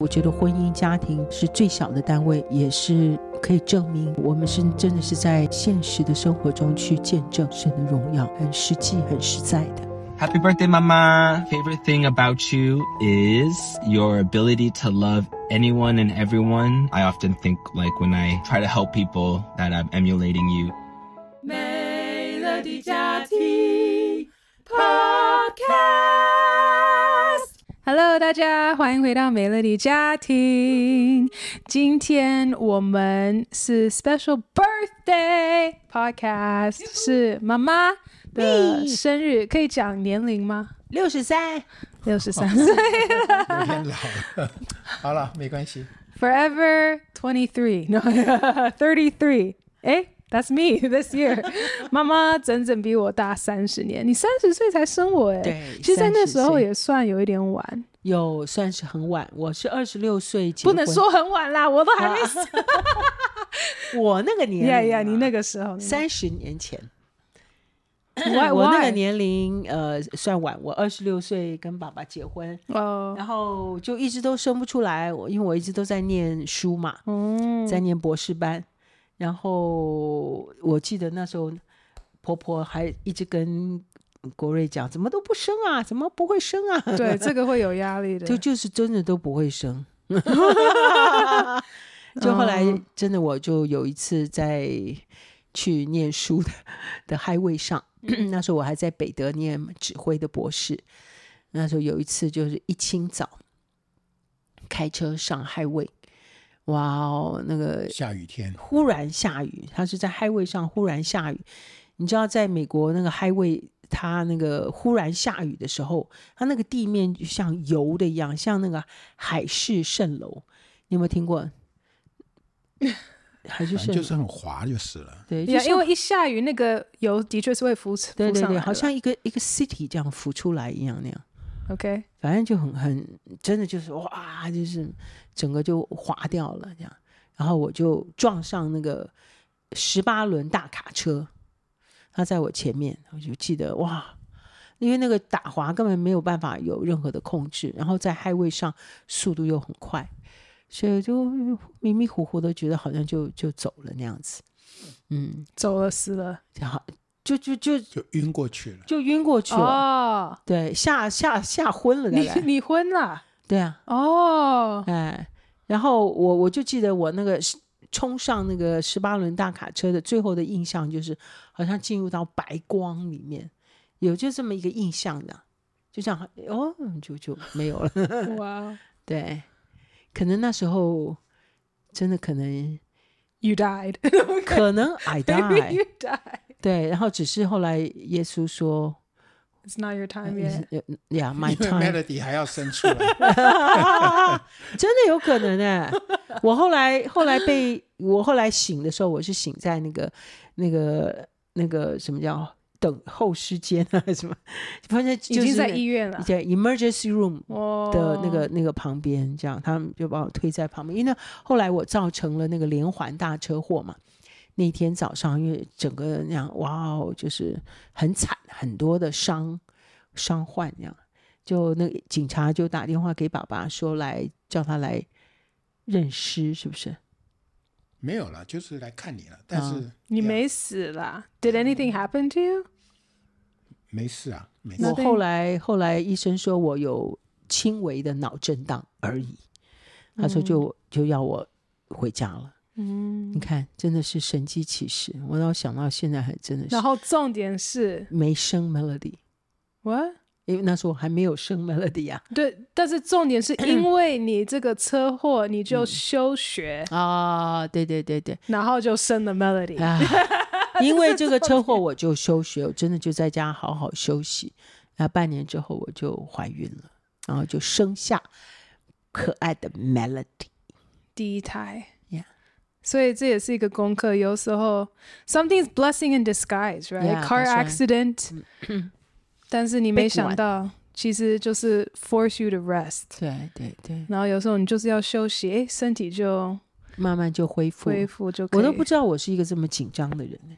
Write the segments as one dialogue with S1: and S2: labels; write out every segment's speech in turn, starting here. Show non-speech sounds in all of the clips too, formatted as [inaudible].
S1: 我觉得婚姻家庭是最小的单位，也是可以证明我们是真的是在现实的生活中去见证神的荣耀，很实际、很实在的。
S2: Happy birthday, Mama! Favorite thing about you is your ability to love anyone and everyone. I often think like when I try to help people that I'm emulating you.
S3: Melody 家庭 Podcast。 Hello，大家欢迎回到美乐蒂家庭。今天我们是 Special Birthday Podcast，是妈妈的生日，可以讲年龄吗？
S1: 六十三，
S3: 六十三岁了，
S4: 有点老了。好了，没关系。
S3: Forever twenty three，no thirty three。哎，That's me [laughs] this year。[laughs] 妈妈整整比我大三十年，你三十岁才生我哎。
S1: 对，
S3: 其实在那时候也算有一点晚。
S1: 有算是很晚，我是二十六岁结
S3: 婚，不能说很晚啦，我都还没死。[laughs]
S1: 我那个年龄，
S3: 呀呀，你那个时候
S1: 三十年前，我我那个年龄呃算晚，我二十六岁跟爸爸结婚，哦，然后就一直都生不出来，我因为我一直都在念书嘛，嗯，在念博士班，然后我记得那时候婆婆还一直跟。国瑞讲：“怎么都不生啊？怎么不会生啊？”
S3: 对，这个会有压力的。
S1: 就就是真的都不会生。[laughs] 就后来真的，我就有一次在去念书的的 highway 上，[clears throat] 那时候我还在北德念指挥的博士。那时候有一次就是一清早开车上 highway，哇哦，那个
S4: 下雨天，
S1: 忽然下雨。他是在 highway 上忽然下雨。你知道，在美国那个 highway。它那个忽然下雨的时候，它那个地面就像油的一样，像那个海市蜃楼。你有没有听过？[laughs] 海市蜃
S4: 就是很滑就是了。
S1: 对，
S3: 就因为一下雨，那个油的确是会浮出。
S1: 对对对，好像一个一个 city 这样浮出来一样那样。
S3: OK，
S1: 反正就很很真的就是哇，就是整个就滑掉了这样。然后我就撞上那个十八轮大卡车。他在我前面，我就记得哇，因为那个打滑根本没有办法有任何的控制，然后在 highway 上速度又很快，所以就迷迷糊糊的觉得好像就就走了那样子，嗯，
S3: 走了死了，
S1: 就就就
S4: 就晕过去了，
S1: 就晕过去了，哦，对，吓吓吓昏了，
S3: 你你昏了，[laughs]
S1: 对啊，
S3: 哦，
S1: 哎，然后我我就记得我那个。冲上那个十八轮大卡车的最后的印象就是，好像进入到白光里面，有就这么一个印象的，就这样哦，就就没有了。[laughs] 哇，对，可能那时候真的可能
S3: you died，[laughs]
S1: 可能 I
S3: died，you died，
S1: 对，然后只是后来耶稣说。
S3: It's not your time yet.
S1: Yeah, my [laughs] time.
S4: Melody 还要生出来，[laughs]
S1: 真的有可能哎！我后来后来被我后来醒的时候，我是醒在那个那个那个什么叫等候室间啊？什么？反正就是
S3: 已经在医院了，
S1: 在 emergency room 的那个那个旁边，这样他们就把我推在旁边。因为后来我造成了那个连环大车祸嘛。那天早上，因为整个那样，哇哦，就是很惨，很多的伤伤患，这样，就那警察就打电话给爸爸说，来叫他来认尸，是不是？
S4: 没有了，就是来看你了。但是、嗯、
S3: 你没死啦？Did anything happen to you？
S4: 没事啊，没事。
S1: 我后来后来医生说我有轻微的脑震荡而已，他说就、嗯、就要我回家了。嗯，你看，真的是神迹奇事。我倒想到现在还真的是。
S3: 然后重点是
S1: 没生 Melody，What？因为那时候我还没有生 Melody 呀、啊。
S3: 对，但是重点是因 [clears throat] 为你这个车祸，你就休学
S1: 啊、嗯哦？对对对对，
S3: 然后就生了 Melody。
S1: 啊、[laughs] 因为这个车祸，我就休学，我真的就在家好好休息。然后半年之后，我就怀孕了，然后就生下可爱的 Melody。
S3: 第一胎.所以这也是一个功课。有时候，something's blessing in disguise, right?
S1: Yeah,
S3: Car
S1: that's right.
S3: accident，但是你没想到，其实就是 force you to rest。
S1: 对对对，
S3: 然后有时候你就是要休息，诶，身体就
S1: 慢慢就恢复。
S3: 恢复就可以。
S1: 我都不知道我是一个这么紧张的人呢。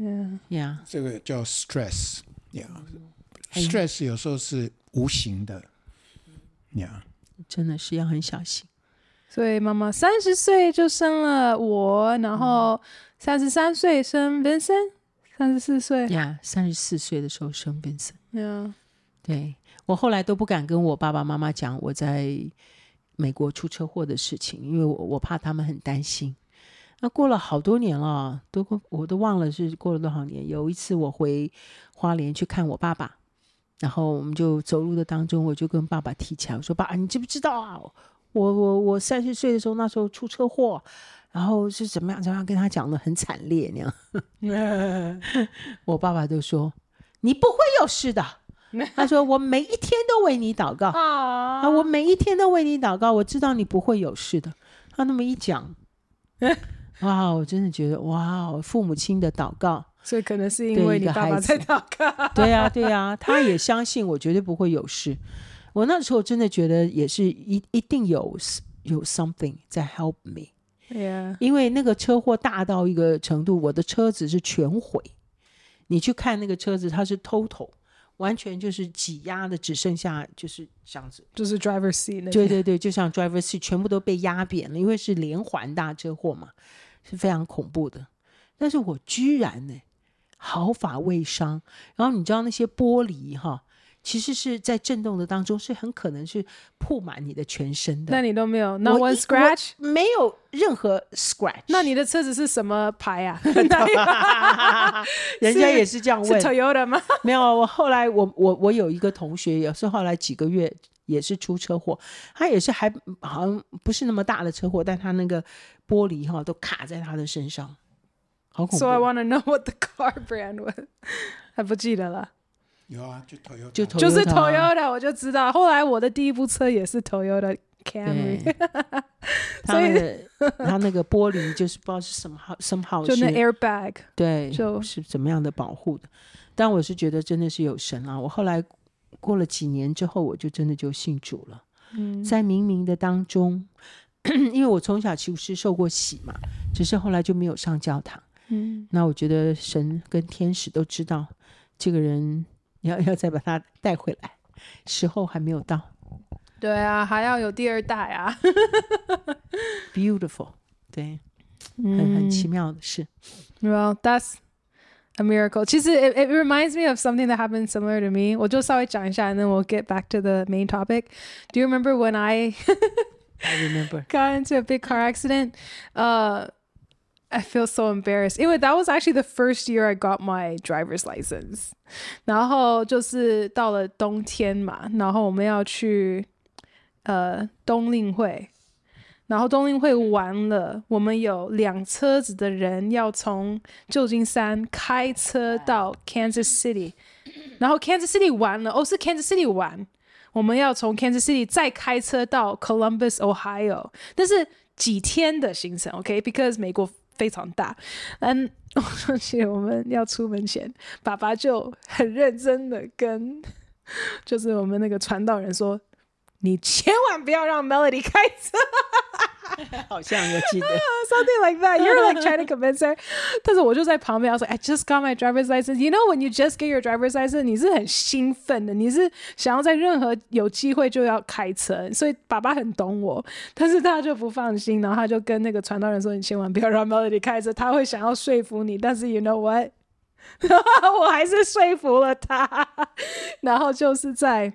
S3: 嗯
S1: Yeah，
S4: 这个叫 stress，呀、
S1: 哎
S4: yeah.，stress 有时候是无形的，呀、
S1: 真的是要很小心。
S3: 所以妈妈三十岁就生了我，然后三十三岁生 Vincent，三十四岁。
S1: 呀，三十四岁的时候生 Vincent。对，我后来都不敢跟我爸爸妈妈讲我在美国出车祸的事情，因为我我怕他们很担心。那过了好多年了，都我都忘了是过了多少年。有一次我回花莲去看我爸爸，然后我们就走路的当中，我就跟爸爸提起来，我说：“爸，你知不知道啊？我我我三十岁的时候，那时候出车祸，然后是怎么样怎么样，跟他讲的很惨烈那样。[laughs] ”我爸爸就说：“你不会有事的。[laughs] ”他说：“我每一天都为你祷告啊，我每一天都为你祷告，我知道你不会有事的。”他那么一讲，[laughs] 哇，我真的觉得哇，父母亲的祷告，
S3: 所以可能是因为你爸爸在祷告。
S1: 对呀、啊，对呀、啊，他也相信我绝对不会有事。我那时候真的觉得也是一一定有有 something 在 help me。
S3: Yeah.
S1: 因为那个车祸大到一个程度，我的车子是全毁。你去看那个车子，它是 total。完全就是挤压的，只剩下就是这样子，
S3: 就是 driver seat 那。
S1: 对对对，就像 driver seat 全部都被压扁了，因为是连环大车祸嘛，是非常恐怖的。但是我居然呢，毫发未伤。然后你知道那些玻璃哈，其实是在震动的当中，是很可能是铺满你的全身的。
S3: 那你都没有，not one scratch，
S1: 没有任何 scratch。
S3: 那你的车子是什么牌啊？[laughs] [laughs]
S1: 人家也是这样问。
S3: 是 Toyota 吗？[laughs]
S1: 没有，我后来我我我有一个同学，也是后来几个月也是出车祸，他也是还好像不是那么大的车祸，但他那个玻璃哈都卡在他的身上，好恐怖。
S3: So I want to know what the car brand was，还不记得了。
S4: 有啊，就 Toyota，
S1: 就 Toyota
S3: 就是 Toyota，我就知道。后来我的第一部车也是 Toyota Camry，[laughs]
S1: 他那个 [laughs] 他那个玻璃就是不知道是什么好 [laughs] 什么好，
S3: 就那 airbag，
S1: 对，
S3: 就是
S1: 怎么样的保护的。但我是觉得真的是有神啊！我后来过了几年之后，我就真的就信主了。
S3: 嗯，
S1: 在冥冥的当中，[clears throat] 因为我从小其实受过洗嘛，只是后来就没有上教堂。
S3: 嗯，
S1: 那我觉得神跟天使都知道这个人。要要再把他带回来，时候还没有到。
S3: 对啊，还要有第二代啊。
S1: Beautiful，对，嗯、很很奇妙的事。
S3: Well, [laughs] that's a miracle. 其实 it, it reminds me of something that happened similar to me. 我就稍微讲一下，and then we'll get back to the main topic. Do you remember when I
S1: I remember [laughs]
S3: got into a big car accident? Uh, I feel so embarrassed. 因为 that was actually the first year I got my driver's license. 然后就是到了冬天嘛，然后我们要去呃冬令会，然后冬令会完了，我们有两车子的人要从旧金山开车到 Kansas City，然后 Kansas City 完了，哦是 Kansas City 完，我们要从 Kansas City 再开车到 Columbus Ohio，但是几天的行程，OK，because、okay? 美国。 非常大，嗯，而且我们要出门前，爸爸就很认真的跟，就是我们那个传道人说，你千万不要让 Melody 开车。
S1: 好像我记得
S3: ，something like that. You're like trying to convince her. 但是我就在旁边，I was like, I just got my driver's license. You know, when you just get your driver's license，你是很兴奋的，你是想要在任何有机会就要开车。所以爸爸很懂我，但是他就不放心，然后他就跟那个传道人说：“你千万不要让 Melody 开车，他会想要说服你。”但是 you know what？我还是说服了他。然后就是在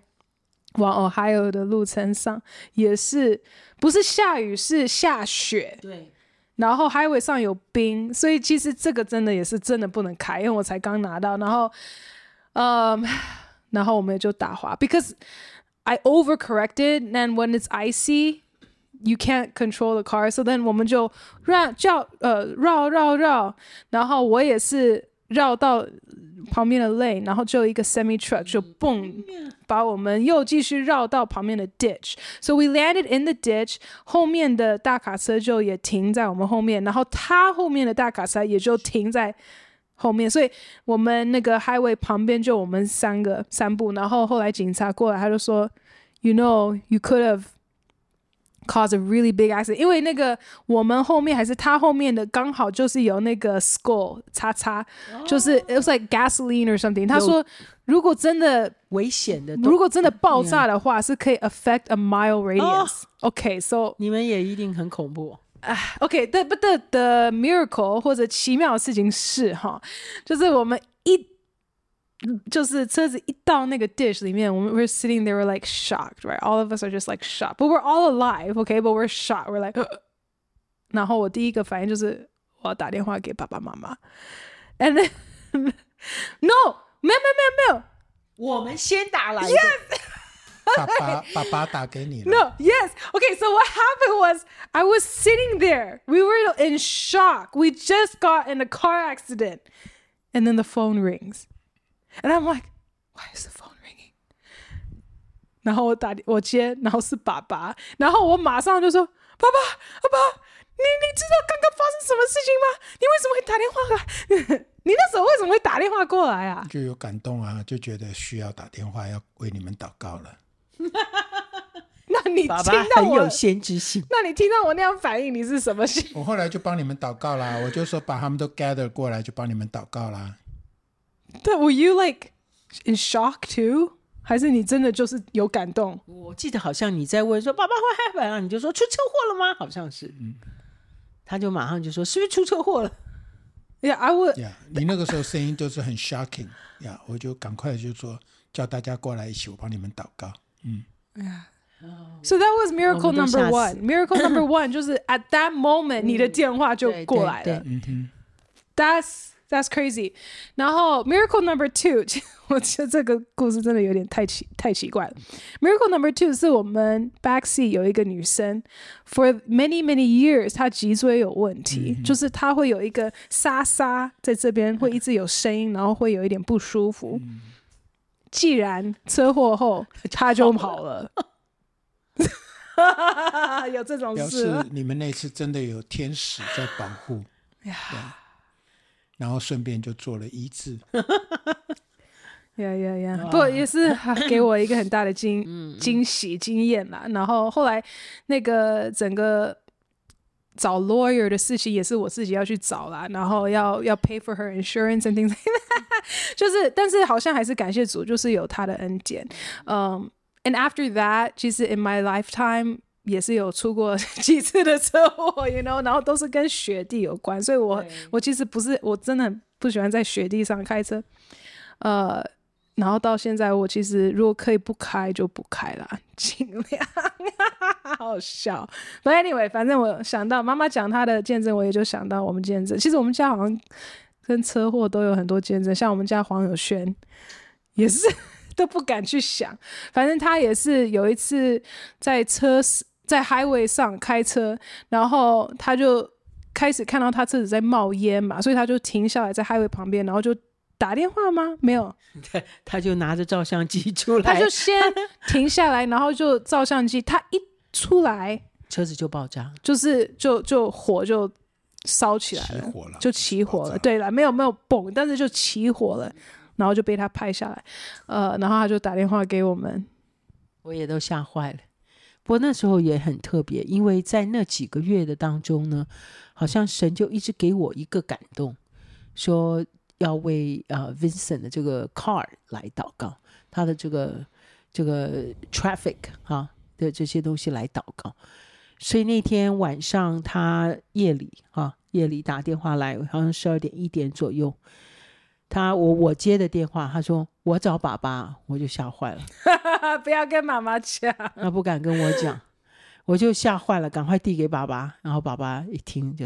S3: 往 Ohio 的路程上，也是。不是下雨，是下雪。
S1: 对，
S3: 然后 highway 上有冰，所以其实这个真的也是真的不能开，因为我才刚拿到。然后，嗯，然后我们也就打滑，because I overcorrected and when it's icy, you can't control the car. So then 我们就绕叫呃绕绕绕，然后我也是绕到旁边的 lane，然后就一个 semi truck 就嘣，把我们又继续绕到旁边的 ditch。So we landed in the ditch，后面的大卡车就也停在我们后面，然后他后面的大卡车也就停在后面，所以我们那个 highway 旁边就我们三个三步。然后后来警察过来，他就说，You know, you could have。Cause a really big accident，因为那个我们后面还是他后面的刚好就是有那个 skull 叉叉，就是 it was like gasoline or something。他说如果真的
S1: 危险的，
S3: 如果真的爆炸的话，是可以 affect a mile radius。OK，so
S1: 你们也一定很恐怖。
S3: 啊，OK，the but the the miracle 或者奇妙的事情是哈，就是我们一。[laughs] 就是车子一到那个 dish 里面，我们 we're sitting there we're like shocked right all of us are just like shocked but we're all alive okay but we're shocked we're like [gasps] 然后我第一个反应就是我要打电话给爸爸妈妈 and then [laughs] no 没有没有没有没有
S1: 我们先打来
S3: yes [laughs]
S4: 爸爸爸爸打给你了
S3: no yes okay so what happened was I was sitting there we were in shock we just got in a car accident and then the phone rings And I'm like, why is the phone ringing? 然后我打我接，然后是爸爸，然后我马上就说：“爸爸，爸爸，你你知道刚刚发生什么事情吗？你为什么会打电话来？[laughs] 你那时候为什么会打电话过来啊？”
S4: 就有感动啊，就觉得需要打电话要为你们祷告了。[laughs]
S3: 那你听到我
S1: 爸爸很有先知性，
S3: 那你听到我那样反应，你是什么心？
S4: 我后来就帮你们祷告啦，我就说把他们都 gather 过来，就帮你们祷告啦。
S3: 对，Were you like in shock too？还是你真的就是有感动？
S1: 我记得好像你在问说爸爸会害怕啊，你就说出车祸了吗？好像是，嗯，他就马上就说是不是出车祸了？
S3: Yeah，I
S4: would。Yeah，你那个时候声音就是很 shocking。呀，我就赶快就说叫大家过来一起，我帮你们祷告。嗯，
S3: Yeah，So that was miracle number one。Miracle number [coughs] one 就是 at that moment 你的电话就过来了。嗯哼，That's。 That's crazy。然后 Miracle Number Two，[laughs] 我觉得这个故事真的有点太奇太奇怪了。Miracle Number Two 是我们 backseat 有一个女生，for many many years 她脊椎有问题，嗯、就是她会有一个沙沙在这边会一直有声音，然后会有一点不舒服。嗯、既然车祸后她就跑了，[laughs] 有这种事？
S4: 表示你们那次真的有天使在保护。[laughs] 呀。然后顺便就做了医治，
S3: 呀呀呀！不也是 [laughs] 给我一个很大的惊惊喜经验啦。然后后来那个整个找 lawyer 的事情也是我自己要去找啦，然后要要 pay for her insurance and things，[laughs] 就是但是好像还是感谢主，就是有他的恩典。嗯、um,，and after that，其实 in my lifetime。也是有出过 [laughs] 几次的车祸，you know，然后都是跟雪地有关，所以我我其实不是，我真的不喜欢在雪地上开车，呃，然后到现在我其实如果可以不开就不开了，尽量，好 [laughs] 好笑。But anyway，反正我想到妈妈讲她的见证，我也就想到我们见证。其实我们家好像跟车祸都有很多见证，像我们家黄友轩也是 [laughs] 都不敢去想，反正他也是有一次在车在 highway 上开车，然后他就开始看到他车子在冒烟嘛，所以他就停下来在 highway 旁边，然后就打电话吗？没有，[laughs]
S1: 他他就拿着照相机出来，
S3: 他就 [laughs] 先停下来，然后就照相机，他一出来，
S1: 车子就爆炸，
S3: 就是就就火就烧起来了，
S4: 火了
S3: 就起火了。对了，没有没有嘣，但是就起火了，然后就被他拍下来，呃，然后他就打电话给我们，
S1: 我也都吓坏了。不过那时候也很特别，因为在那几个月的当中呢，好像神就一直给我一个感动，说要为呃 Vincent 的这个 car 来祷告，他的这个这个 traffic、啊、的这些东西来祷告。所以那天晚上他夜里、啊、夜里打电话来，好像十二点一点左右。他我我接的电话，他说我找爸爸，我就吓坏了。[laughs]
S3: 不要跟妈妈讲，
S1: 他不敢跟我讲，我就吓坏了，赶快递给爸爸。然后爸爸一听就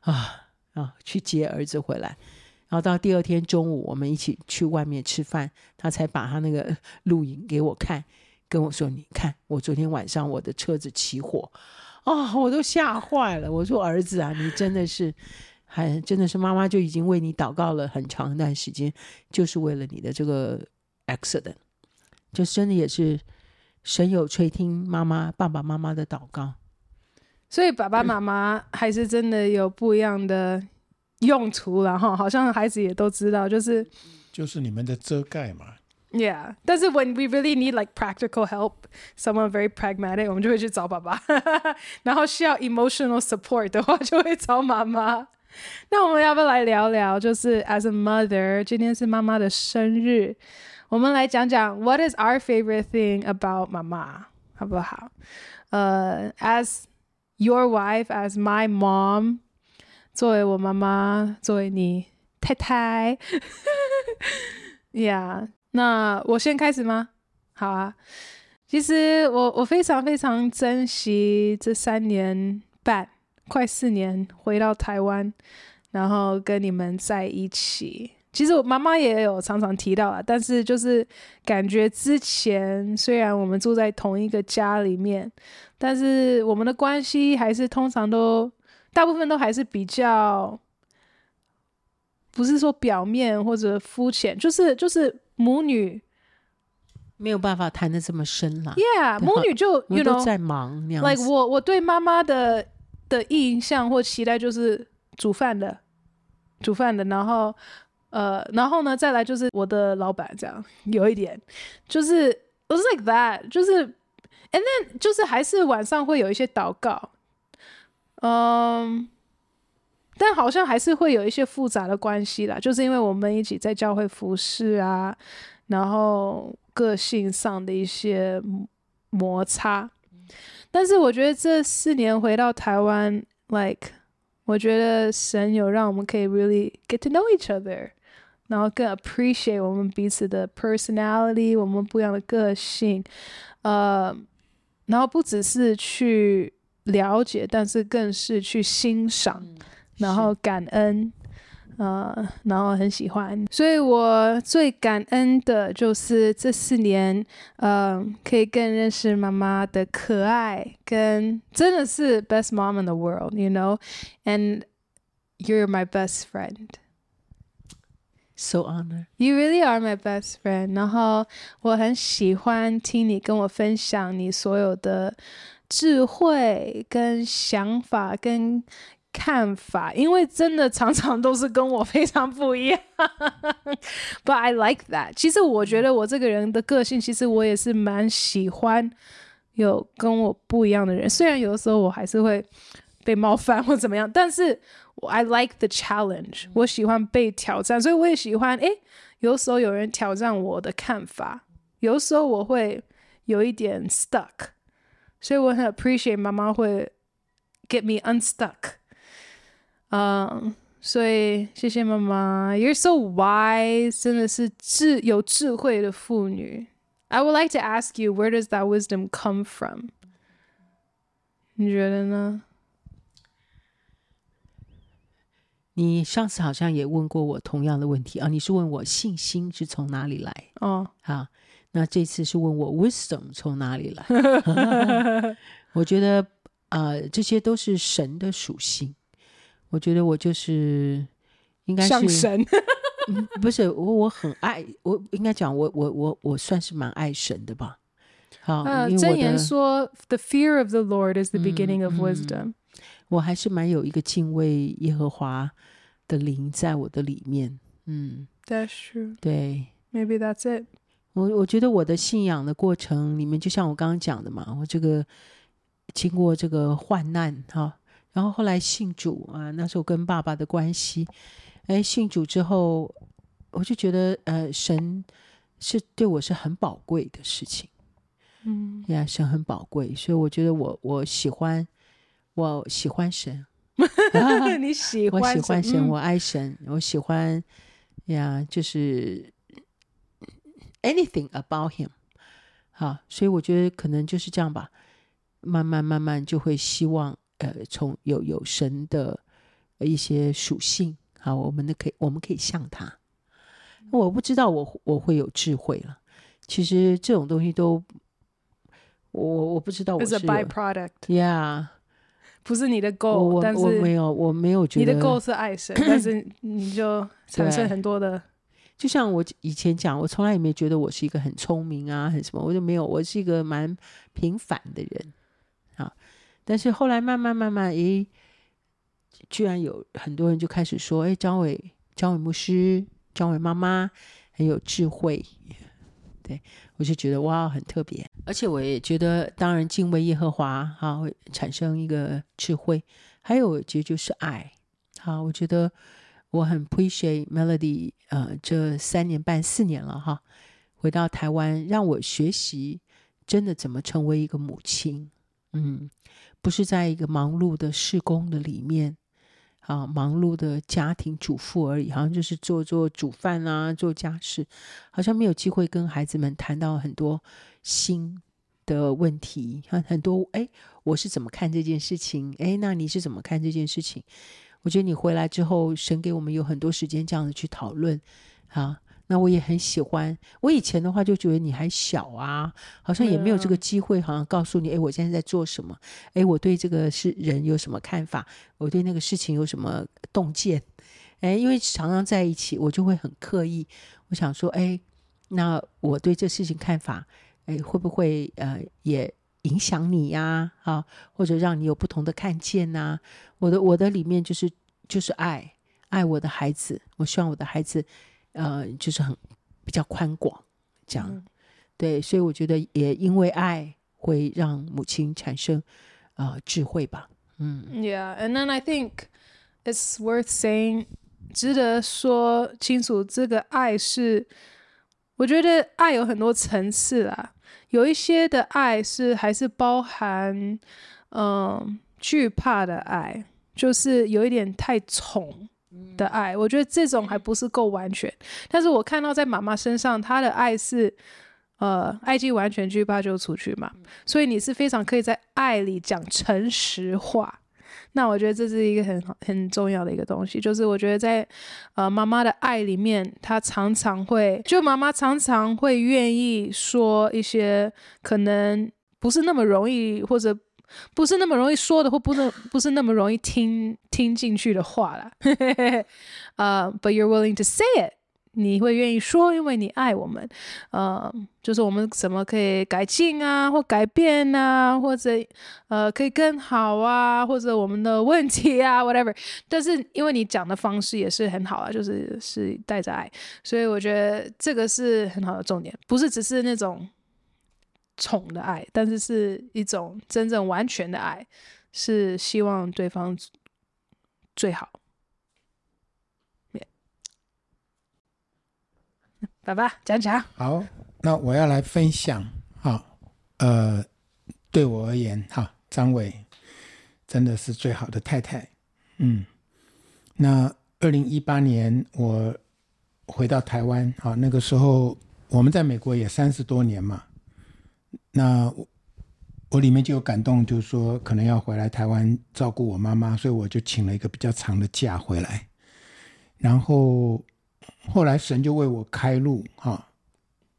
S1: 啊啊，去接儿子回来。然后到第二天中午，我们一起去外面吃饭，他才把他那个录影给我看，跟我说：“你看，我昨天晚上我的车子起火啊，我都吓坏了。”我说：“儿子啊，你真的是。”还真的是妈妈就已经为你祷告了很长一段时间，就是为了你的这个 accident，就真的也是神有垂听妈妈爸爸妈妈的祷告，
S3: 所以爸爸妈妈 [clears throat] 还是真的有不一样的用途了哈，好像孩子也都知道，就是
S4: 就是你们的遮盖嘛。
S3: Yeah，但是 when we really need like practical help, someone very pragmatic，我们就会去找爸爸。[laughs] 然后需要 emotional support 的话，就会找妈妈。[laughs] 那我们要不要来聊聊？就是 as a mother，今天是妈妈的生日，我们来讲讲 What is our favorite thing about 妈妈，好不好？呃、，As your wife, as my mom，作为我妈妈，作为你太太，[laughs] Yeah。那我先开始吗？好啊，其实我我非常非常珍惜这三年半，快四年回到台湾，然后跟你们在一起。其实我妈妈也有常常提到啊，但是就是感觉之前虽然我们住在同一个家里面，但是我们的关系还是通常都大部分都还是比较，不是说表面或者肤浅，就是就是。母女
S1: 没有办法谈的这么深了。
S3: Yeah，母女就 you know
S1: 都在忙。
S3: Like 我我对妈妈的的印象或期待就是煮饭的，煮饭的。然后呃，然后呢，再来就是我的老板这样，有一点就是 it was like that，就是 and then 就是还是晚上会有一些祷告，嗯。但好像还是会有一些复杂的关系啦，就是因为我们一起在教会服侍啊，然后个性上的一些摩擦。但是我觉得这四年回到台湾，like 我觉得神有让我们可以 really get to know each other，然后更 appreciate 我们彼此的 personality，我们不一样的个性，呃，然后不只是去了解，但是更是去欣赏。然后感恩，呃，然后很喜欢，所以我最感恩的就是这四年，呃，可以更认识妈妈的可爱，跟真的是 best mom in the world，you know，and you're my best friend，so honored，you really are my best friend。然后我很喜欢听你跟我分享你所有的智慧跟想法跟。看法，因为真的常常都是跟我非常不一样，[laughs] But I like that。其实我觉得我这个人的个性，其实我也是蛮喜欢有跟我不一样的人。虽然有的时候我还是会被冒犯或怎么样，但是 I like the challenge。我喜欢被挑战，所以我也喜欢。诶，有时候有人挑战我的看法，有时候我会有一点 stuck，所以我很 appreciate 妈妈会 get me unstuck。嗯，所以谢谢妈妈，You're so wise，真的是智有智慧的妇女。I would like to ask you, where does that wisdom come from？你觉得呢？
S1: 你上次好像也问过我同样的问题啊，你是问我信心是从哪里来？
S3: 哦，
S1: 好，那这次是问我 wisdom 从哪里来？[laughs] 我觉得啊、呃，这些都是神的属性。我觉得我就是应该是
S3: 像神，
S1: 不是我，我很爱我，应该讲我我我我算是蛮爱神的吧。好，
S3: 箴、uh, 言说，The fear of the Lord is the beginning of wisdom、嗯嗯。
S1: 我还是蛮有一个敬畏耶和华的灵在我的里面。嗯
S3: ，That's true。
S1: 对
S3: ，Maybe that's it。
S1: 我我觉得我的信仰的过程里面，就像我刚刚讲的嘛，我这个经过这个患难哈。然后后来信主啊，那时候跟爸爸的关系，哎，信主之后，我就觉得呃，神是对我是很宝贵的事情，
S3: 嗯，
S1: 呀，神很宝贵，所以我觉得我我喜欢我喜欢神，[laughs]
S3: 你喜欢
S1: 我喜欢神，
S3: 嗯、
S1: 我爱神，我喜欢呀，就是 anything about him，好，所以我觉得可能就是这样吧，慢慢慢慢就会希望。呃，从有有神的一些属性，好，我们的可以，我们可以像他。我不知道我我会有智慧了。其实这种东西都，我我不知道我是。
S3: It's a byproduct.
S1: Yeah. [laughs]
S3: 不是你的
S1: 我
S3: goal，
S1: 我
S3: 但是
S1: 我没有我没有觉得
S3: 你的 goal 是爱神，但是 [laughs] 你就产生很多的。
S1: 就像我以前讲，我从来也没觉得我是一个很聪明啊，很什么，我就没有，我是一个蛮平凡的人啊。但是后来慢慢慢慢，诶，居然有很多人就开始说，诶，张伟，张伟牧师，张伟妈妈很有智慧，对，我就觉得哇，很特别。而且我也觉得，当然敬畏耶和华哈、会产生一个智慧，还有我觉得就是爱。好，我觉得。我很 appreciate Melody，呃，这三年半四年了哈，回到台湾让我学习真的怎么成为一个母亲，嗯，不是在一个忙碌的事工的里面，啊，忙碌的家庭主妇而已，好像就是做做煮饭啊，做家事，好像没有机会跟孩子们谈到很多新的问题，很很多，哎，我是怎么看这件事情？哎，那你是怎么看这件事情？我觉得你回来之后，神给我们有很多时间这样子去讨论，啊，那我也很喜欢。我以前的话就觉得你还小啊，好像也没有这个机会，好像告诉你，哎，我现在在做什么？哎，我对这个是人有什么看法？我对那个事情有什么洞见？哎，因为常常在一起，我就会很刻意，我想说，哎，那我对这事情看法，哎，会不会呃也影响你呀？啊，或者让你有不同的看见呐、啊？我的我的里面就是就是爱爱我的孩子，我希望我的孩子，呃，就是很比较宽广，这样，嗯、对，所以我觉得也因为爱会让母亲产生呃智慧吧，嗯
S3: ，Yeah，and then I think it's worth saying，值得说清楚，这个爱是，我觉得爱有很多层次啦，有一些的爱是还是包含，嗯、呃。惧怕的爱，就是有一点太宠的爱。我觉得这种还不是够完全。但是我看到在妈妈身上，她的爱是，呃，爱既完全，惧怕就出去嘛。所以你是非常可以在爱里讲诚实话。那我觉得这是一个很很重要的一个东西，就是我觉得在呃妈妈的爱里面，她常常会，就妈妈常常会愿意说一些可能不是那么容易或者。不是那么容易说的，或不能不是那么容易听听进去的话啦。[laughs] 呃、uh,，But you're willing to say it，你会愿意说，因为你爱我们。呃、就是我们怎么可以改进啊，或改变啊，或者呃可以更好啊，或者我们的问题啊，whatever。但是因为你讲的方式也是很好啊，就是是带着爱，所以我觉得这个是很好的重点，不是只是那种。宠的爱，但是是一种真正完全的爱，是希望对方最好。[laughs] 爸爸讲讲。
S4: 好，那我要来分享。好，呃，对我而言，哈，张伟真的是最好的太太。嗯，那二零一八年我回到台湾，好，那个时候我们在美国也三十多年嘛。那我我里面就有感动，就是说可能要回来台湾照顾我妈妈，所以我就请了一个比较长的假回来。然后后来神就为我开路哈，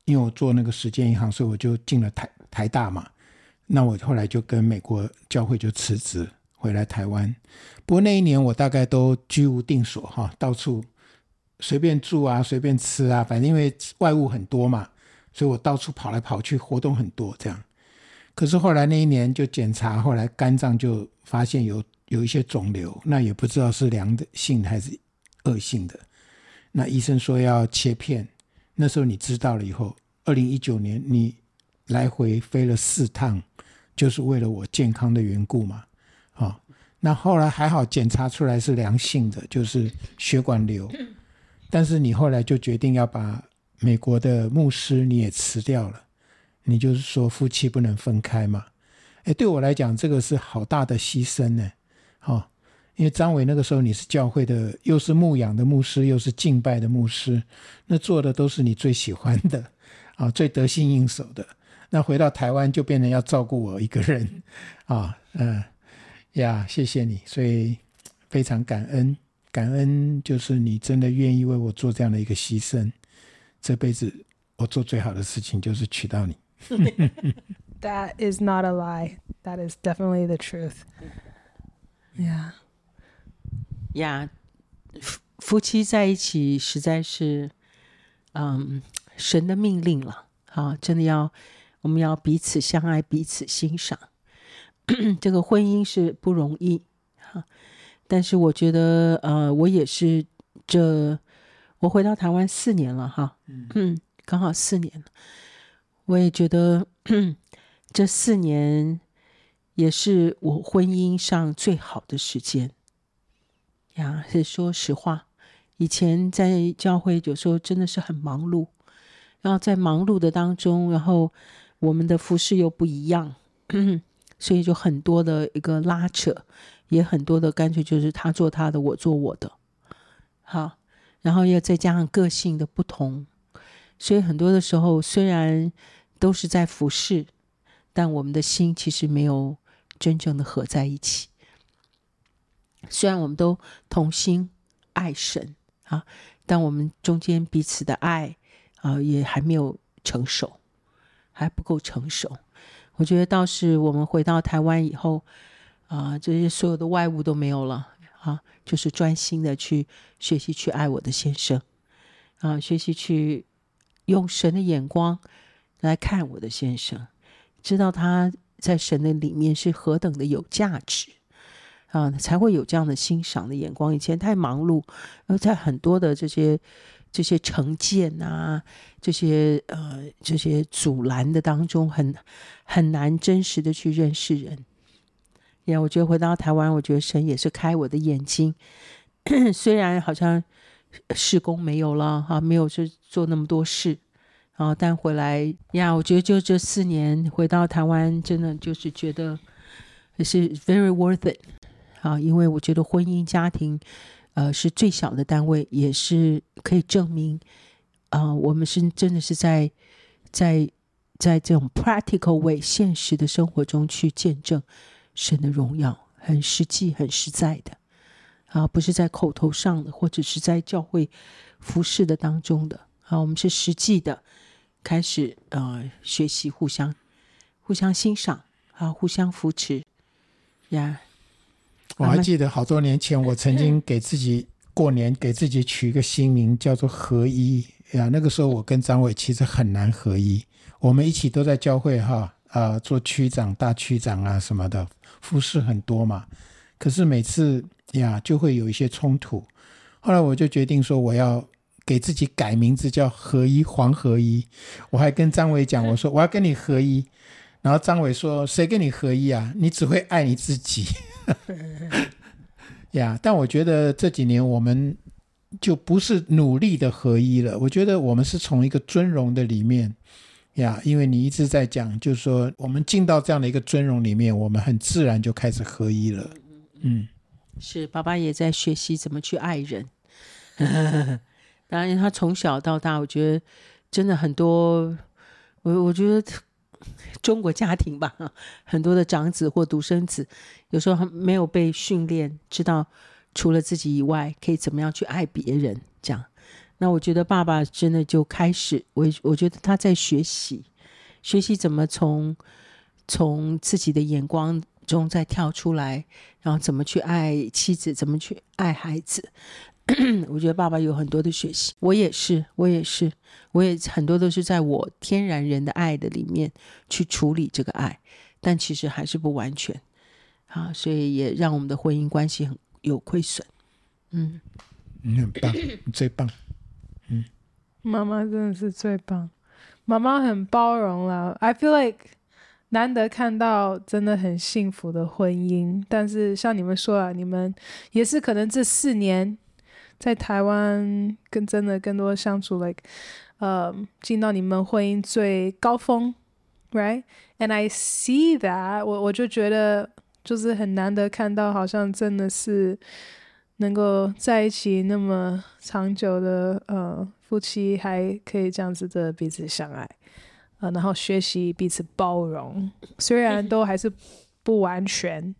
S4: 因为我做那个时间银行，所以我就进了台台大嘛。那我后来就跟美国教会就辞职回来台湾。不过那一年我大概都居无定所哈，到处随便住啊，随便吃啊，反正因为外务很多嘛。所以我到处跑来跑去，活动很多这样。可是后来那一年就检查，后来肝脏就发现有有一些肿瘤，那也不知道是良的性还是恶性的。那医生说要切片。那时候你知道了以后，二零一九年你来回飞了四趟，就是为了我健康的缘故嘛。好，那后来还好检查出来是良性的，就是血管瘤。但是你后来就决定要把。美国的牧师你也辞掉了，你就是说夫妻不能分开嘛？哎，对我来讲，这个是好大的牺牲呢。好、哦，因为张伟那个时候你是教会的，又是牧养的牧师，又是敬拜的牧师，那做的都是你最喜欢的啊、最得心应手的。那回到台湾就变成要照顾我一个人啊，嗯、呀，谢谢你，所以非常感恩，感恩就是你真的愿意为我做这样的一个牺牲。这辈子我做最好的事情就是娶到你。[laughs]
S3: That is not a lie. That is definitely the truth.
S1: 呀，夫夫妻在一起实在是，嗯，神的命令了。啊，真的要我们要彼此相爱，彼此欣赏。[coughs] 这个婚姻是不容易哈，但是我觉得，呃，我也是这，我回到台湾四年了哈，嗯，刚好四年了，我也觉得这四年也是我婚姻上最好的时间。呀，是说实话，以前在教会有时候真的是很忙碌，然后在忙碌的当中，然后我们的服饰又不一样，所以就很多的一个拉扯，也很多的干脆就是他做他的，我做我的，好，然后又再加上个性的不同，所以很多的时候虽然都是在服事，但我们的心其实没有真正的合在一起。虽然我们都同心爱神啊，但我们中间彼此的爱啊，也还没有成熟，还不够成熟。我觉得倒是我们回到台湾以后啊，这些所有的外物都没有了啊，就是专心的去学习去爱我的先生啊，学习去用神的眼光来看我的先生，知道他在神的里面是何等的有价值。啊，才会有这样的欣赏的眼光。以前太忙碌，而在很多的这些这些成见啊，这些呃这些阻拦的当中，很很难真实的去认识人。呀，我觉得回到台湾，我觉得神也是开我的眼睛。[coughs] 虽然好像事工没有了哈，没有去做那么多事啊，但回来呀，我觉得就这四年回到台湾，真的就是觉得也是 very worth it。啊，因为我觉得婚姻家庭，呃，是最小的单位，也是可以证明，啊、我们是真的是在在在这种 practical way 现实的生活中去见证神的荣耀，很实际、很实在的，啊，不是在口头上的，或者是在教会服侍的当中的，啊，我们是实际的开始，呃，学习互相互相欣赏，啊，互相扶持，呀。
S4: 我还记得好多年前，我曾经给自己过年给自己取一个新名，叫做合一呀。那个时候我跟张伟其实很难合一，我们一起都在教会哈啊做区长、大区长啊什么的，服事很多嘛。可是每次呀就会有一些冲突。后来我就决定说，我要给自己改名字叫合一黄合一。我还跟张伟讲，我说我要跟你合一。然后张伟说：“谁跟你合一啊？你只会爱你自己。[laughs] ”呀，但我觉得这几年我们就不是努力的合一了。我觉得我们是从一个尊荣的里面呀因为你一直在讲，就是说我们进到这样的一个尊荣里面，我们很自然就开始合一了。嗯，
S1: 是爸爸也在学习怎么去爱人。[laughs] 当然，他从小到大，我觉得真的很多，我我觉得。中国家庭吧，[laughs] 很多的长子或独生子，有时候没有被训练，知道除了自己以外，可以怎么样去爱别人。这样，那我觉得爸爸真的就开始，我我觉得他在学习，学习怎么从从自己的眼光中再跳出来，然后怎么去爱妻子，怎么去爱孩子。我觉得爸爸有很多的学习，我也是，我也是，我也很多都是在我天然人的爱的里面去处理这个爱，但其实还是不完全，啊，所以也让我们的婚姻关系很有亏损。嗯，
S4: 你很棒，[coughs] 你最棒。
S3: 妈妈真的是最棒，妈妈很包容了。I feel like 难得看到真的很幸福的婚姻，但是像你们说啊，你们也是可能这四年。在台湾跟真的更多相处，like，呃，进到你们婚姻最高峰，right？And I see that，我我就觉得就是很难得看到，好像真的是能够在一起那么长久的呃夫妻，还可以这样子的彼此相爱，呃，然后学习彼此包容，虽然都还是不完全，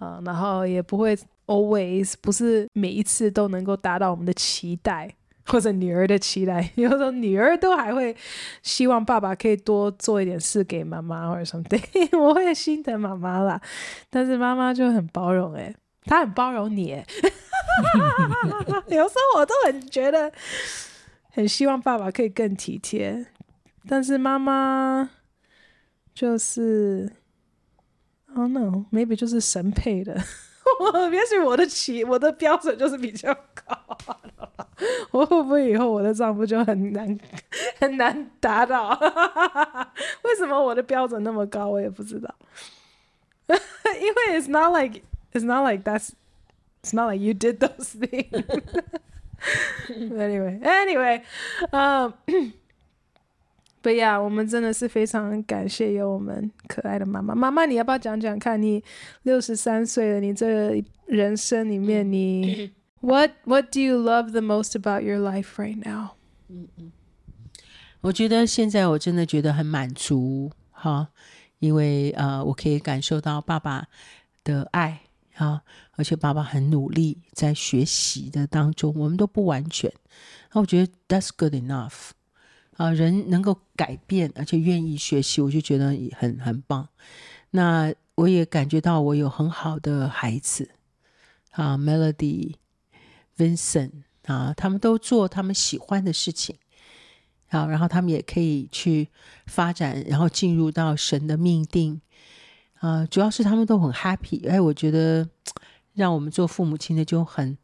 S3: 呃，然后也不会。Always 不是每一次都能够达到我们的期待，或者女儿的期待。[laughs] 有时候女儿都还会希望爸爸可以多做一点事给妈妈或者什么的，[laughs] 我会心疼妈妈啦。但是妈妈就很包容，诶，他很包容你，[laughs] 有时候我都很觉得，很希望爸爸可以更体贴，但是妈妈就是，I don't know，maybe 就是神配的。[laughs] 也许我的起我的标准就是比较高，我会不会以后我的丈夫就很难很难达到？[laughs] 为什么我的标准那么高？我也不知道。因为 it's not like it's not like that's it's not like you did those [laughs] things. anyway, anyway, um. But yeah，[clears throat] 我们真的是非常感谢有我们可爱的妈妈。妈妈，你要不要讲讲看？你六十三岁了，你这人生里面你，你 [laughs] What What do you love the most about your life right now？
S1: 嗯嗯，我觉得现在我真的觉得很满足哈，因为呃，我可以感受到爸爸的爱 啊，而且爸爸很努力在学习的当中，我们都不完全，那我觉得 That's good enough。啊，人能够改变，而且愿意学习，我就觉得很很棒。那我也感觉到我有很好的孩子啊，Melody、Vincent 啊，他们都做他们喜欢的事情，好，然后他们也可以去发展，然后进入到神的命定啊。主要是他们都很 happy，哎，我觉得 [tsk] 让我们做父母亲的就很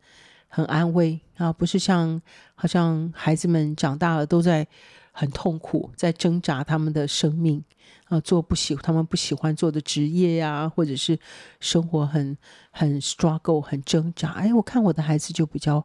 S1: 很安慰啊，不是像好像孩子们长大了都在。很痛苦，在挣扎他们的生命啊，做不喜他们不喜欢做的职业呀、或者是生活很很 struggle 很挣扎。哎，我看我的孩子就比较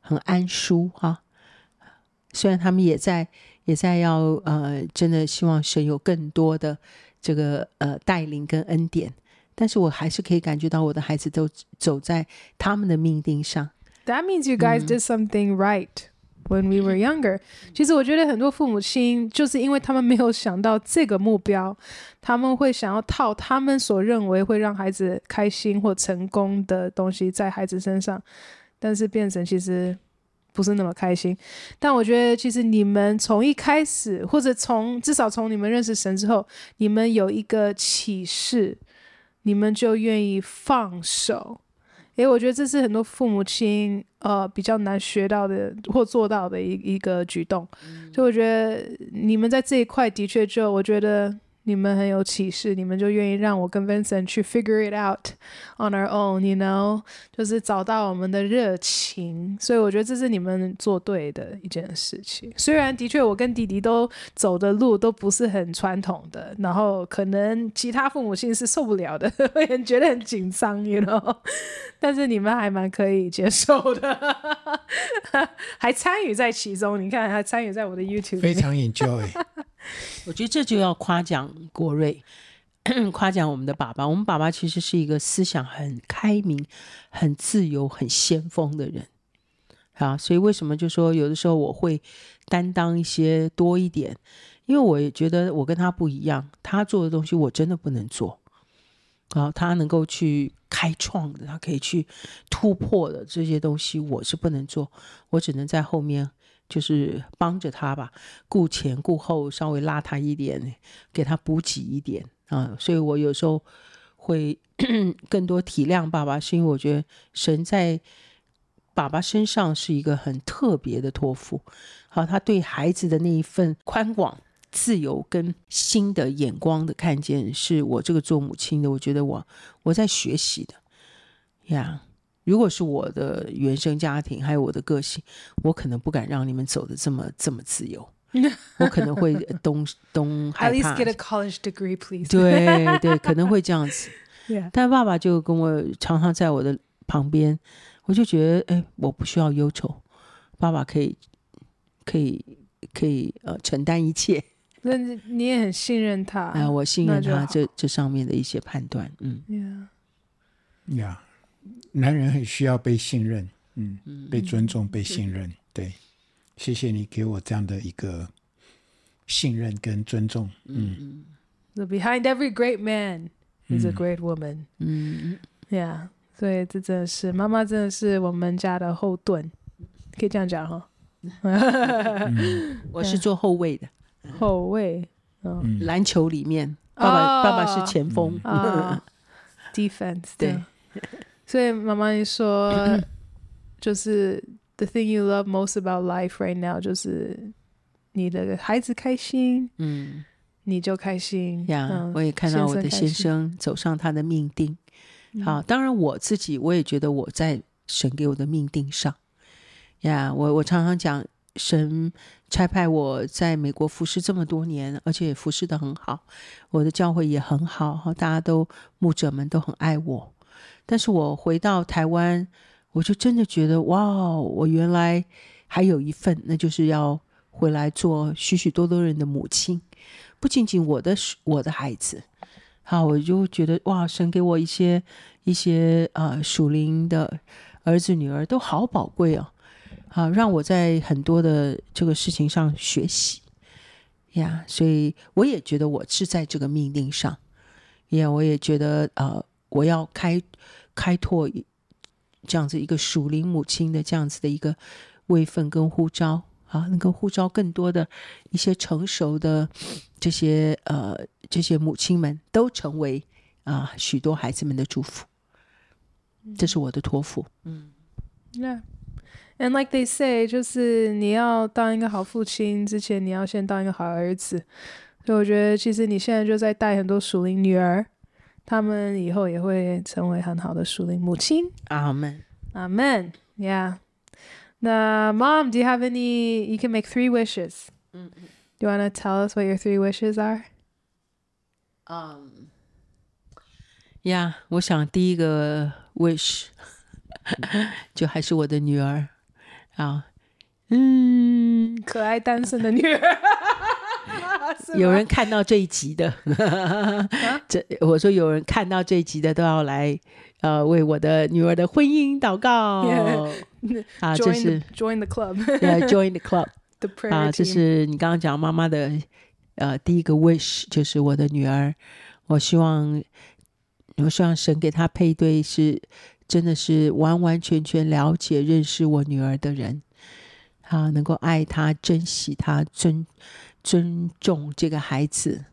S1: 很安舒哈、啊。虽然他们也在也在要呃，真的希望神有更多的这个呃带领跟恩典，但是我还是可以感觉到我的孩子都走在他们的命定上。
S3: That means you guys did something right.、嗯 When we were younger，其实我觉得很多父母亲就是因为他们没有想到这个目标，他们会想要套他们所认为会让孩子开心或成功的东西在孩子身上，但是变成其实不是那么开心。但我觉得其实你们从一开始，或者从至少从你们认识神之后，你们有一个启示，你们就愿意放手。诶，我觉得这是很多父母亲呃比较难学到的或做到的一一个举动，所以我觉得你们在这一块的确就我觉得。你们很有启示，你们就愿意让我跟 Vincent 去 figure it out on our own，you know，就是找到我们的热情。所以我觉得这是你们做对的一件事情。虽然的确我跟弟弟都走的路都不是很传统的，然后可能其他父母亲是受不了的，[laughs] 会很觉得很紧张，you know，[laughs] 但是你们还蛮可以接受的，[laughs] 还参与在其中。你看，还参与在我的 YouTube，
S4: 非常 enjoy。[laughs]
S1: 我觉得这就要夸奖国瑞，[coughs] 夸奖我们的爸爸。我们爸爸其实是一个思想很开明、很自由、很先锋的人啊。所以为什么就说有的时候我会担当一些多一点？因为我也觉得我跟他不一样，他做的东西我真的不能做。啊，他能够去开创的，他可以去突破的这些东西，我是不能做，我只能在后面。就是帮着他吧，顾前顾后，稍微拉他一点，给他补给一点啊。所以我有时候会 [clears throat] 更多体谅爸爸，是因为我觉得神在爸爸身上是一个很特别的托付。好，他对孩子的那一份宽广、自由跟新的眼光的看见，是我这个做母亲的，我觉得我我在学习的呀。如果是我的原生家庭，还有我的个性，我可能不敢让你们走的这么这么自由，[laughs] 我可能会东东害怕。
S3: At least get a college degree, please. [laughs]
S1: 对对，可能会这样子。[laughs] 但爸爸就跟我常常在我的旁边，我就觉得，哎，我不需要忧愁，爸爸可以可以可以呃承担一切。
S3: 那你也很信任他？
S1: 哎、呃，我信任他这这上面的一些判断。嗯
S3: ，Yeah.
S4: Yeah. 男人很需要被信任，嗯，被尊重、被信任。对，谢谢你给我这样的一个信任跟尊重。嗯
S3: ，The behind every great man is a great woman。嗯，Yeah，所以这真的是妈妈，真的是我们家的后盾，可以这样讲哈。
S1: 我是做后卫的，
S3: 后卫，
S1: 嗯，篮球里面，爸爸爸爸是前锋，[laughs]
S3: Defense，对。所以妈妈，你 [laughs] 说就是 the thing you love most about life right now，就是你的孩子开心，
S1: 嗯
S3: 你就开心
S1: 呀
S3: 嗯
S1: 我也看到我的先生走上他的命定。好，当然我自己我也觉得我在神给我的命定上。呀我我常常讲，神差派我在美国服侍这么多年，而且也服侍的很好，我的教会也很好，哈，大家都牧者们都很爱我。但是我回到台湾，我就真的觉得，哇，我原来还有一份，那就是要回来做许许多多人的母亲。不仅仅我的我的孩子，好，我就觉得哇，神给我一些一些呃属灵的儿子女儿都好宝贵哦，好，让我在很多的这个事情上学习。呀，所以我也觉得我是在这个命令上，也我也觉得呃，我要开开拓这样子一个属灵母亲的这样子的一个位分跟呼召。啊，能够呼召更多的一些成熟的这些呃这些母亲们都成为啊许多孩子们的祝福，这是我的托付。嗯
S3: ，Yeah，and like they say，就是你要当一个好父亲之前，你要先当一个好儿子。所以我觉得，其实你现在就在带很多属灵女儿，他们以后也会成为很好的属灵母亲。
S1: 阿门，
S3: 阿门。Yeah。那 Mom, do you have any? You can make three wishes. Do you want to tell us what your three wishes are?
S1: 嗯，呀，我想第一个 wish [laughs] 就还是我的女儿啊，嗯，
S3: 可爱单身的女儿。
S1: 有人看到这一集的，这我说有人看到这一集的都要来呃为我的女儿的婚姻祷告。啊，这是
S3: join the
S1: club，yeah，join the club。啊，这是你刚刚讲妈妈的呃第一个 wish，就是我的女儿。我希望，我希望神给她配对是真的是完完全全了解认识我女儿的人，啊，能够爱她、珍惜她、尊尊重这个孩子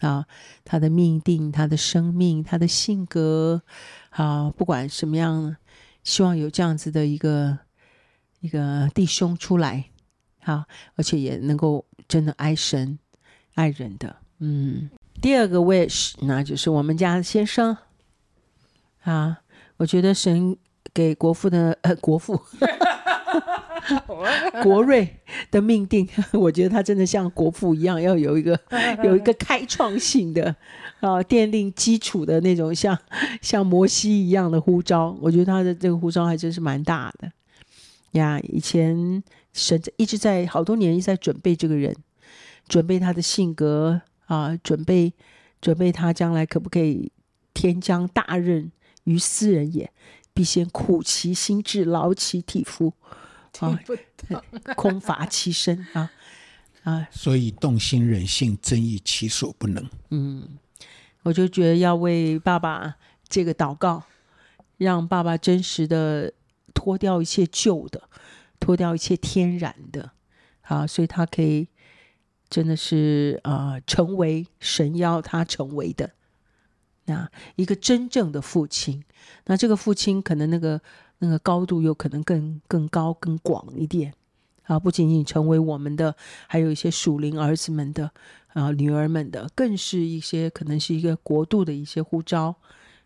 S1: 啊，他的命定、他的生命、他的性格，啊，不管什么样。希望有这样子的一个一个弟兄出来，好，而且也能够真的爱神爱人的。嗯，第二个 wish，那就是我们家先生啊，我觉得神给国父的呃国父 [laughs] [laughs] 国瑞的命定，[laughs] 我觉得他真的像国父一样，要有一个 [laughs] 有一个开创性的。啊，奠定基础的那种像像摩西一样的呼召，我觉得他的这个呼召还真是蛮大的呀。以前神一直在好多年一直在准备这个人，准备他的性格啊，准备准备他将来可不可以天将大任于斯人也，必先苦其心志，劳其体肤，啊，空乏其身啊啊，
S4: 所以动心忍性，真亦其所不能。
S1: 嗯。我就觉得要为爸爸这个祷告，让爸爸真实的脱掉一切旧的，脱掉一切天然的，啊，所以他可以真的是啊、呃，成为神要他成为的那一个真正的父亲。那这个父亲可能那个那个高度有可能更更高更广一点啊，不仅仅成为我们的，还有一些属灵儿子们的。啊，女儿们的更是一些可能是一个国度的一些呼召，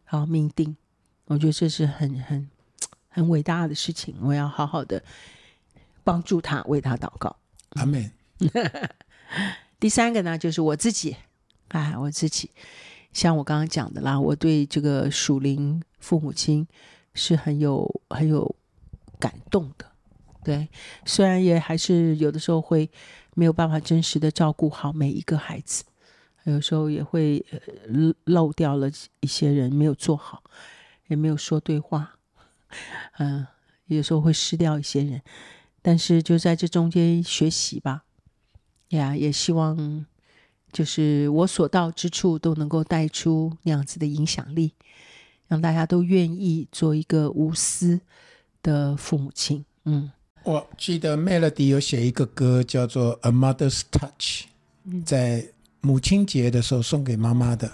S1: 啊，命定，我觉得这是很很很伟大的事情。我要好好的帮助他，为他祷告。
S4: 阿门。[laughs]
S1: 第三个呢，就是我自己，哎，我自己，像我刚刚讲的啦，我对这个属灵父母亲是很有很有感动的。对，虽然也还是有的时候会。没有办法真实的照顾好每一个孩子，有时候也会漏掉了一些人，没有做好，也没有说对话，嗯，有时候会失掉一些人，但是就在这中间学习吧，呀，也希望就是我所到之处都能够带出那样子的影响力，让大家都愿意做一个无私的父母亲，嗯。
S4: 我记得 Melody 有写一个歌叫做《A Mother's Touch》，在母亲节的时候送给妈妈的。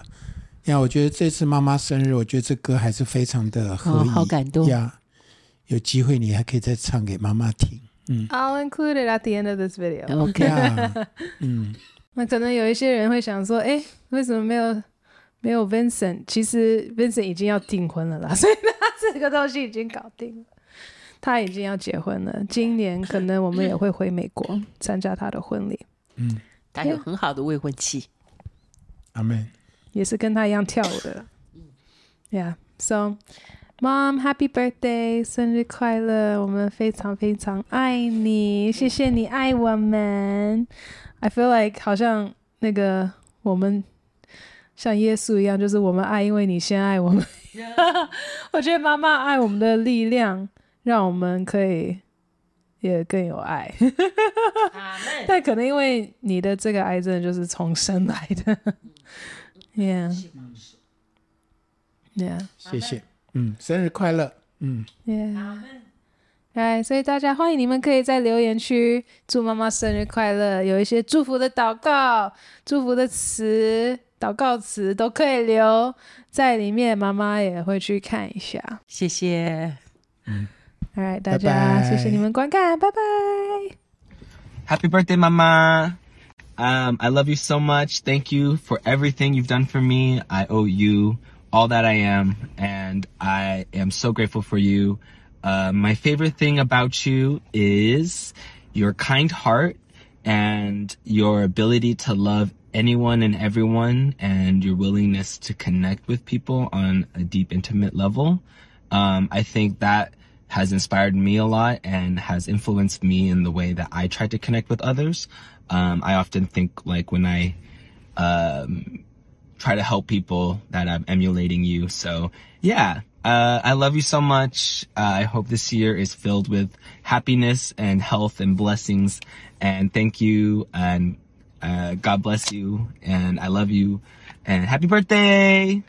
S4: 呀，我觉得这次妈妈生日，我觉得这歌还是非常的合意，
S1: 哦，好感动
S4: 呀。有机会你还可以再唱给妈妈听。嗯
S3: I'll include it at the end of this video.
S1: OK，
S4: 呀，嗯，[laughs]
S3: 那可能有一些人会想说，哎，为什么没有没有 Vincent？其实 Vincent 已经要订婚了啦，[laughs] 所以他这个东西已经搞定了，他已经要结婚了。今年可能我们也会回美国 [laughs] 参加他的婚礼。
S4: 嗯，
S1: 他有很好的未婚妻。
S4: 阿门。
S3: 也是跟他一样跳舞的。Yeah, so mom, happy birthday，生日快乐！我们非常非常爱你，谢谢你爱我们。I feel like 好像那个我们像耶稣一样，就是我们爱，因为你先爱我们。[laughs] 我觉得妈妈爱我们的力量，让我们可以也更有爱。但可能因为你的这个癌症就是从生来的。Yeah, yeah.
S4: 谢谢，嗯，生日快乐，嗯
S3: ，Yeah，哎，所以大家欢迎你们可以在留言区祝妈妈生日快乐，有一些祝福的祷告、祝福的词、祷告词都可以留在里面，妈妈也会去看一下。
S1: 谢谢，
S4: 嗯，
S3: Alright，大家
S4: 拜拜
S3: 谢谢你们观看，拜拜。
S2: Happy birthday, Mama. Um, I love you so much. Thank you for everything you've done for me. I owe you all that I am, and I am so grateful for you. Uh, my favorite thing about you is your kind heart and your ability to love anyone and everyone and your willingness to connect with people on a deep, intimate level. Um, I think that has inspired me a lot and has influenced me in the way that I try to connect with others. Um, I often think like when I, um, try to help people that I'm emulating you. So yeah, uh, I love you so much. Uh, I hope this year is filled with happiness and health and blessings. And thank you. And, uh, God bless you. And I love you. And happy birthday.